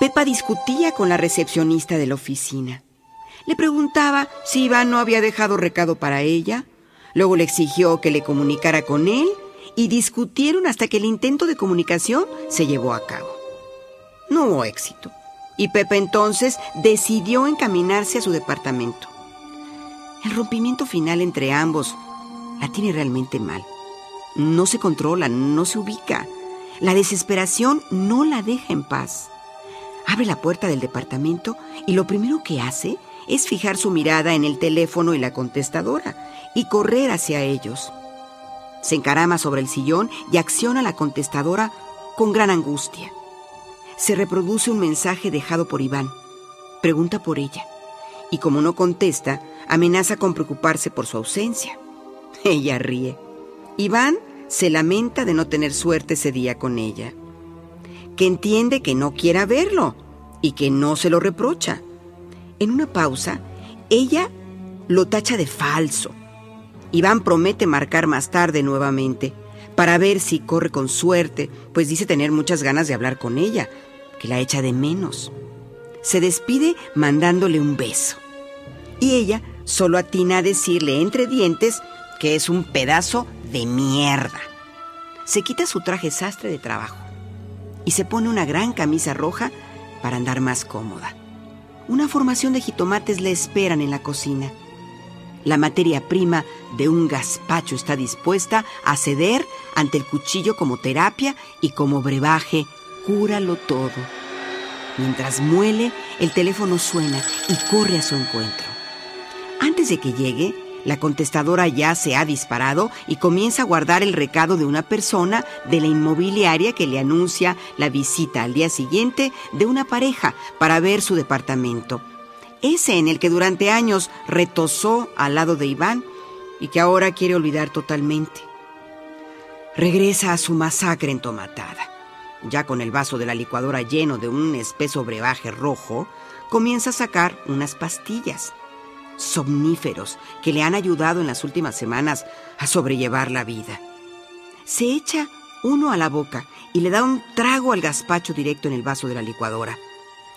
Pepa discutía con la recepcionista de la oficina. Le preguntaba si Iván no había dejado recado para ella. Luego le exigió que le comunicara con él y discutieron hasta que el intento de comunicación se llevó a cabo. No hubo éxito y Pepa entonces decidió encaminarse a su departamento. El rompimiento final entre ambos la tiene realmente mal. No se controla, no se ubica. La desesperación no la deja en paz. Abre la puerta del departamento y lo primero que hace es fijar su mirada en el teléfono y la contestadora y correr hacia ellos. Se encarama sobre el sillón y acciona la contestadora con gran angustia. Se reproduce un mensaje dejado por Iván. Pregunta por ella. Y como no contesta, amenaza con preocuparse por su ausencia. Ella ríe. Iván se lamenta de no tener suerte ese día con ella. Que entiende que no quiera verlo y que no se lo reprocha. En una pausa, ella lo tacha de falso. Iván promete marcar más tarde nuevamente para ver si corre con suerte, pues dice tener muchas ganas de hablar con ella, que la echa de menos. Se despide mandándole un beso. Y ella solo atina a decirle entre dientes que es un pedazo de mierda. Se quita su traje sastre de trabajo y se pone una gran camisa roja para andar más cómoda. Una formación de jitomates le esperan en la cocina. La materia prima de un gazpacho está dispuesta a ceder ante el cuchillo como terapia y como brebaje, cúralo todo. Mientras muele, el teléfono suena y corre a su encuentro. Antes de que llegue, la contestadora ya se ha disparado y comienza a guardar el recado de una persona de la inmobiliaria que le anuncia la visita al día siguiente de una pareja para ver su departamento. Ese en el que durante años retosó al lado de Iván y que ahora quiere olvidar totalmente. Regresa a su masacre entomatada. Ya con el vaso de la licuadora lleno de un espeso brebaje rojo, comienza a sacar unas pastillas somníferos que le han ayudado en las últimas semanas a sobrellevar la vida. Se echa uno a la boca y le da un trago al gazpacho directo en el vaso de la licuadora.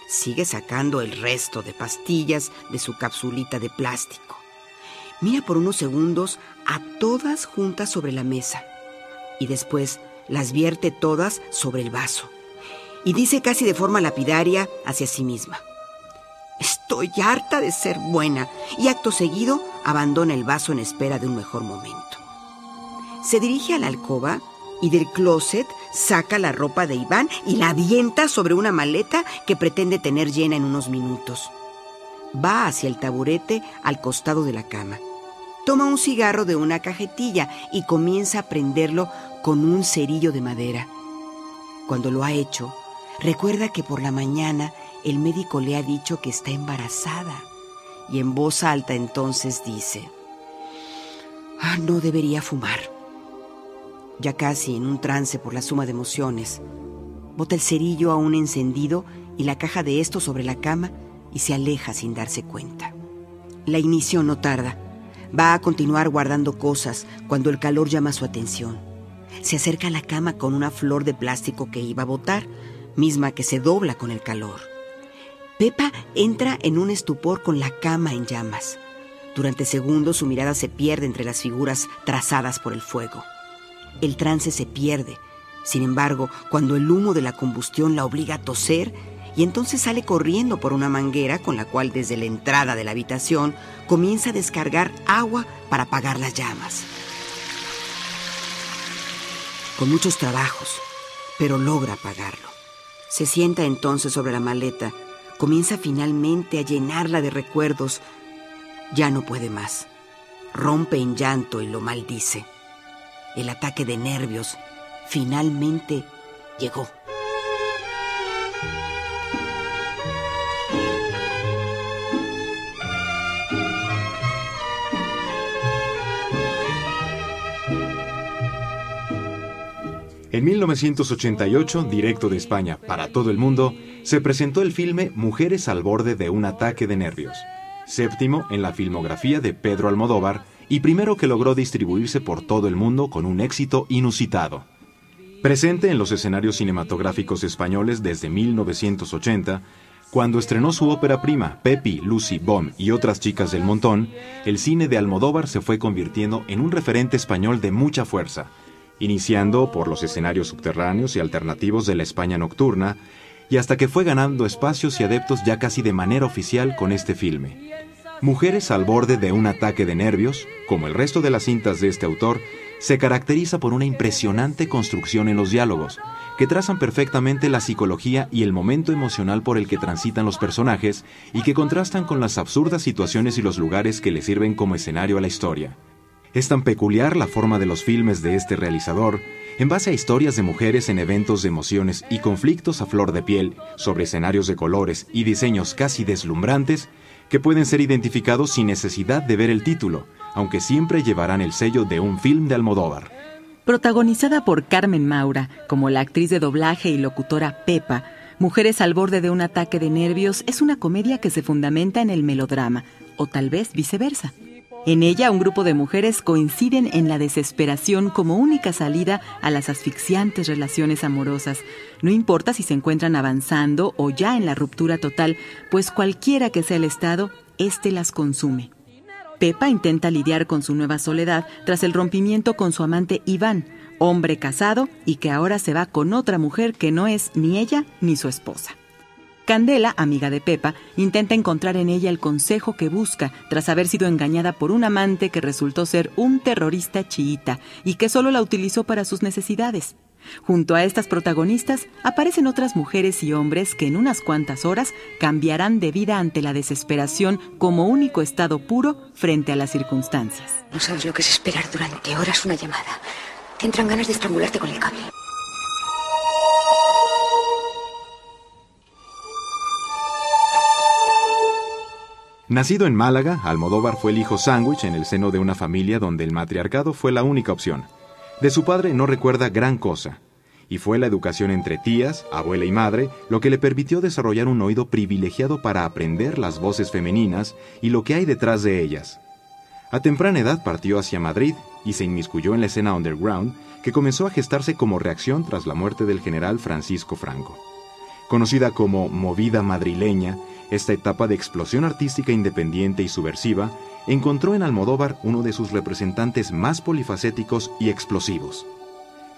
Sigue sacando el resto de pastillas de su capsulita de plástico. Mira por unos segundos a todas juntas sobre la mesa y después las vierte todas sobre el vaso. Y dice casi de forma lapidaria hacia sí misma. Estoy harta de ser buena. Y acto seguido abandona el vaso en espera de un mejor momento. Se dirige a la alcoba y del closet saca la ropa de Iván y la avienta sobre una maleta que pretende tener llena en unos minutos. Va hacia el taburete al costado de la cama. Toma un cigarro de una cajetilla y comienza a prenderlo con un cerillo de madera. Cuando lo ha hecho, recuerda que por la mañana el médico le ha dicho que está embarazada y en voz alta entonces dice, ah, no debería fumar. Ya casi en un trance por la suma de emociones, bota el cerillo aún encendido y la caja de esto sobre la cama y se aleja sin darse cuenta. La inicio no tarda. Va a continuar guardando cosas cuando el calor llama su atención. Se acerca a la cama con una flor de plástico que iba a botar, misma que se dobla con el calor. Pepa entra en un estupor con la cama en llamas. Durante segundos su mirada se pierde entre las figuras trazadas por el fuego. El trance se pierde. Sin embargo, cuando el humo de la combustión la obliga a toser, y entonces sale corriendo por una manguera con la cual desde la entrada de la habitación comienza a descargar agua para apagar las llamas. Con muchos trabajos, pero logra apagarlo. Se sienta entonces sobre la maleta comienza finalmente a llenarla de recuerdos. Ya no puede más. Rompe en llanto y lo maldice. El ataque de nervios finalmente llegó. En 1988, directo de España para todo el mundo, se presentó el filme Mujeres al borde de un ataque de nervios, séptimo en la filmografía de Pedro Almodóvar y primero que logró distribuirse por todo el mundo con un éxito inusitado. Presente en los escenarios cinematográficos españoles desde 1980, cuando estrenó su ópera prima, Pepi, Lucy, Bom y otras chicas del montón, el cine de Almodóvar se fue convirtiendo en un referente español de mucha fuerza, iniciando por los escenarios subterráneos y alternativos de la España nocturna, y hasta que fue ganando espacios y adeptos ya casi de manera oficial con este filme. Mujeres al borde de un ataque de nervios, como el resto de las cintas de este autor, se caracteriza por una impresionante construcción en los diálogos, que trazan perfectamente la psicología y el momento emocional por el que transitan los personajes y que contrastan con las absurdas situaciones y los lugares que le sirven como escenario a la historia. Es tan peculiar la forma de los filmes de este realizador, en base a historias de mujeres en eventos de emociones y conflictos a flor de piel, sobre escenarios de colores y diseños casi deslumbrantes, que pueden ser identificados sin necesidad de ver el título, aunque siempre llevarán el sello de un film de Almodóvar. Protagonizada por Carmen Maura, como la actriz de doblaje y locutora Pepa, Mujeres al borde de un ataque de nervios es una comedia que se fundamenta en el melodrama, o tal vez viceversa. En ella, un grupo de mujeres coinciden en la desesperación como única salida a las asfixiantes relaciones amorosas. No importa si se encuentran avanzando o ya en la ruptura total, pues cualquiera que sea el estado, éste las consume. Pepa intenta lidiar con su nueva soledad tras el rompimiento con su amante Iván, hombre casado y que ahora se va con otra mujer que no es ni ella ni su esposa. Candela, amiga de Pepa, intenta encontrar en ella el consejo que busca tras haber sido engañada por un amante que resultó ser un terrorista chiita y que solo la utilizó para sus necesidades. Junto a estas protagonistas aparecen otras mujeres y hombres que en unas cuantas horas cambiarán de vida ante la desesperación como único estado puro frente a las circunstancias. No sabes lo que es esperar durante horas una llamada. Te entran ganas de estrangularte con el cable. Nacido en Málaga, Almodóvar fue el hijo sándwich en el seno de una familia donde el matriarcado fue la única opción. De su padre no recuerda gran cosa, y fue la educación entre tías, abuela y madre lo que le permitió desarrollar un oído privilegiado para aprender las voces femeninas y lo que hay detrás de ellas. A temprana edad partió hacia Madrid y se inmiscuyó en la escena underground que comenzó a gestarse como reacción tras la muerte del general Francisco Franco. Conocida como movida madrileña, esta etapa de explosión artística independiente y subversiva encontró en Almodóvar uno de sus representantes más polifacéticos y explosivos.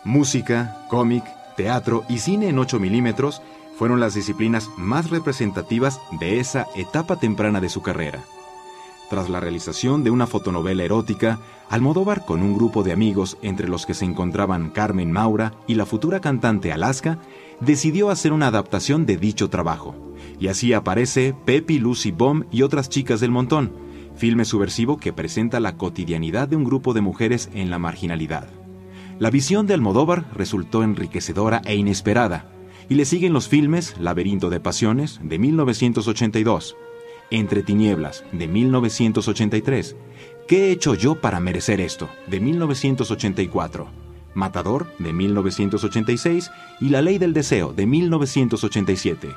Música, cómic, teatro y cine en 8 milímetros fueron las disciplinas más representativas de esa etapa temprana de su carrera. Tras la realización de una fotonovela erótica, Almodóvar con un grupo de amigos entre los que se encontraban Carmen Maura y la futura cantante Alaska, decidió hacer una adaptación de dicho trabajo. Y así aparece Pepi, Lucy Bomb y otras chicas del montón, filme subversivo que presenta la cotidianidad de un grupo de mujeres en la marginalidad. La visión de Almodóvar resultó enriquecedora e inesperada, y le siguen los filmes Laberinto de Pasiones de 1982, Entre Tinieblas de 1983, ¿Qué he hecho yo para merecer esto? de 1984, Matador de 1986 y La Ley del Deseo de 1987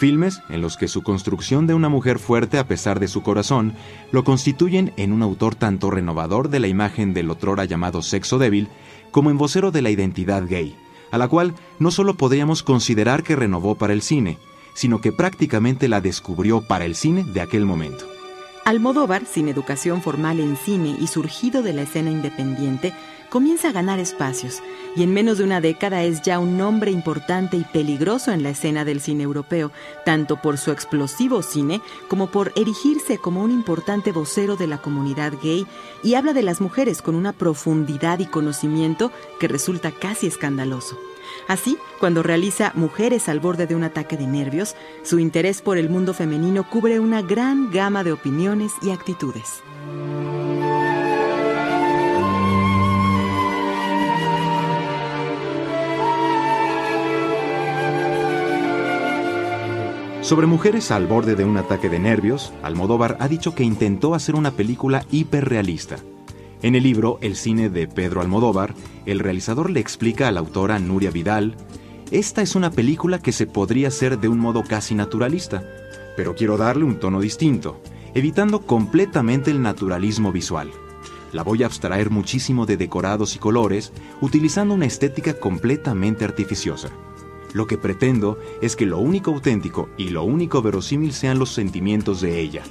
filmes en los que su construcción de una mujer fuerte a pesar de su corazón lo constituyen en un autor tanto renovador de la imagen del otrora llamado sexo débil como en vocero de la identidad gay, a la cual no solo podríamos considerar que renovó para el cine, sino que prácticamente la descubrió para el cine de aquel momento. Almodóvar, sin educación formal en cine y surgido de la escena independiente, comienza a ganar espacios y en menos de una década es ya un nombre importante y peligroso en la escena del cine europeo, tanto por su explosivo cine como por erigirse como un importante vocero de la comunidad gay y habla de las mujeres con una profundidad y conocimiento que resulta casi escandaloso. Así, cuando realiza Mujeres al borde de un ataque de nervios, su interés por el mundo femenino cubre una gran gama de opiniones y actitudes. Sobre mujeres al borde de un ataque de nervios, Almodóvar ha dicho que intentó hacer una película hiperrealista. En el libro El cine de Pedro Almodóvar, el realizador le explica a la autora Nuria Vidal, esta es una película que se podría hacer de un modo casi naturalista, pero quiero darle un tono distinto, evitando completamente el naturalismo visual. La voy a abstraer muchísimo de decorados y colores, utilizando una estética completamente artificiosa. Lo que pretendo es que lo único auténtico y lo único verosímil sean los sentimientos de ella,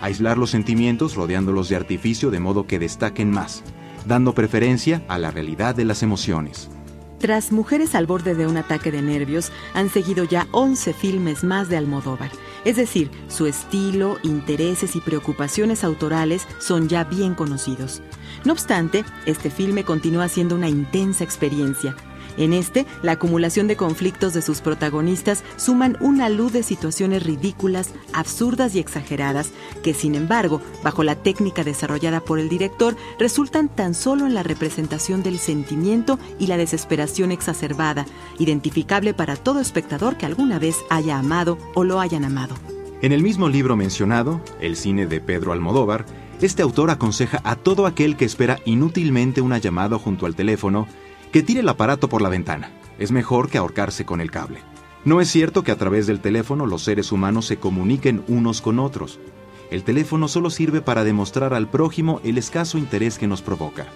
aislar los sentimientos rodeándolos de artificio de modo que destaquen más, dando preferencia a la realidad de las emociones. Tras Mujeres al borde de un ataque de nervios, han seguido ya 11 filmes más de Almodóvar. Es decir, su estilo, intereses y preocupaciones autorales son ya bien conocidos. No obstante, este filme continúa siendo una intensa experiencia, en este, la acumulación de conflictos de sus protagonistas suman una luz de situaciones ridículas, absurdas y exageradas, que sin embargo, bajo la técnica desarrollada por el director, resultan tan solo en la representación del sentimiento y la desesperación exacerbada, identificable para todo espectador que alguna vez haya amado o lo hayan amado. En el mismo libro mencionado, El cine de Pedro Almodóvar, este autor aconseja a todo aquel que espera inútilmente una llamada junto al teléfono que tire el aparato por la ventana. Es mejor que ahorcarse con el cable. No es cierto que a través del teléfono los seres humanos se comuniquen unos con otros. El teléfono solo sirve para demostrar al prójimo el escaso interés que nos provoca.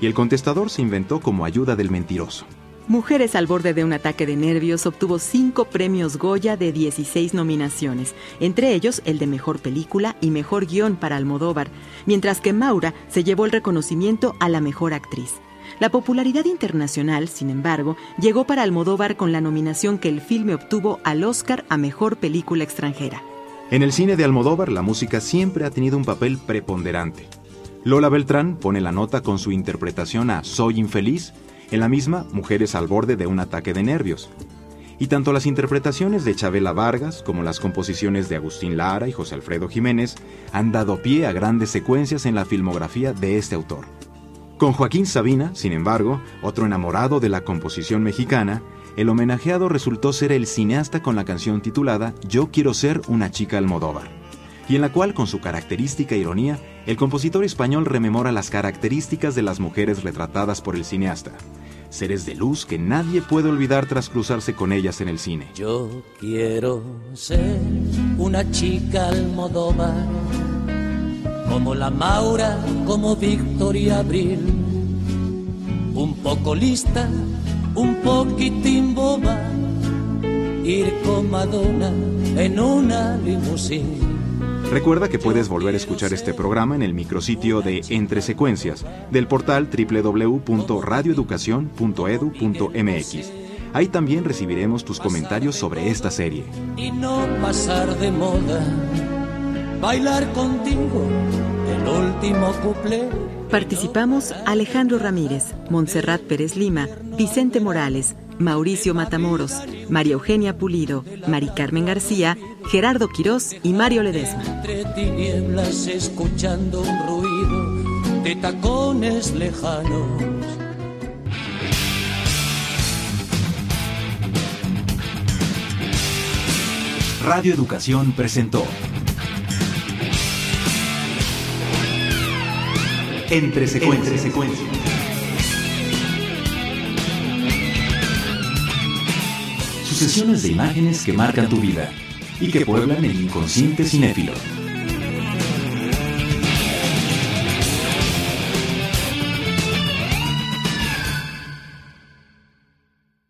Y el contestador se inventó como ayuda del mentiroso. Mujeres al borde de un ataque de nervios obtuvo cinco premios Goya de 16 nominaciones, entre ellos el de Mejor Película y Mejor Guión para Almodóvar, mientras que Maura se llevó el reconocimiento a la Mejor Actriz. La popularidad internacional, sin embargo, llegó para Almodóvar con la nominación que el filme obtuvo al Oscar a Mejor Película Extranjera. En el cine de Almodóvar la música siempre ha tenido un papel preponderante. Lola Beltrán pone la nota con su interpretación a Soy infeliz, en la misma Mujeres al borde de un ataque de nervios. Y tanto las interpretaciones de Chabela Vargas como las composiciones de Agustín Lara y José Alfredo Jiménez han dado pie a grandes secuencias en la filmografía de este autor. Con Joaquín Sabina, sin embargo, otro enamorado de la composición mexicana, el homenajeado resultó ser el cineasta con la canción titulada Yo quiero ser una chica Almodóvar, y en la cual, con su característica ironía, el compositor español rememora las características de las mujeres retratadas por el cineasta, seres de luz que nadie puede olvidar tras cruzarse con ellas en el cine. Yo quiero ser una chica Almodóvar como la Maura, como Victoria Abril. Un poco lista, un poquitín boba, ir con Madonna en una limusina. Recuerda que puedes volver a escuchar este programa en el micrositio de Entre Secuencias del portal www.radioeducacion.edu.mx. Ahí también recibiremos tus comentarios sobre esta serie. Y no pasar de moda bailar contigo el último cuplé. Participamos Alejandro Ramírez, Montserrat Pérez Lima, Vicente Morales, Mauricio Matamoros, María Eugenia Pulido, Mari Carmen García, Gerardo Quirós y Mario Ledesma. Entre tinieblas escuchando un ruido de tacones lejanos. Radio Educación presentó Entre secuencias. Sucesiones de imágenes que marcan tu vida y que pueblan el inconsciente cinéfilo.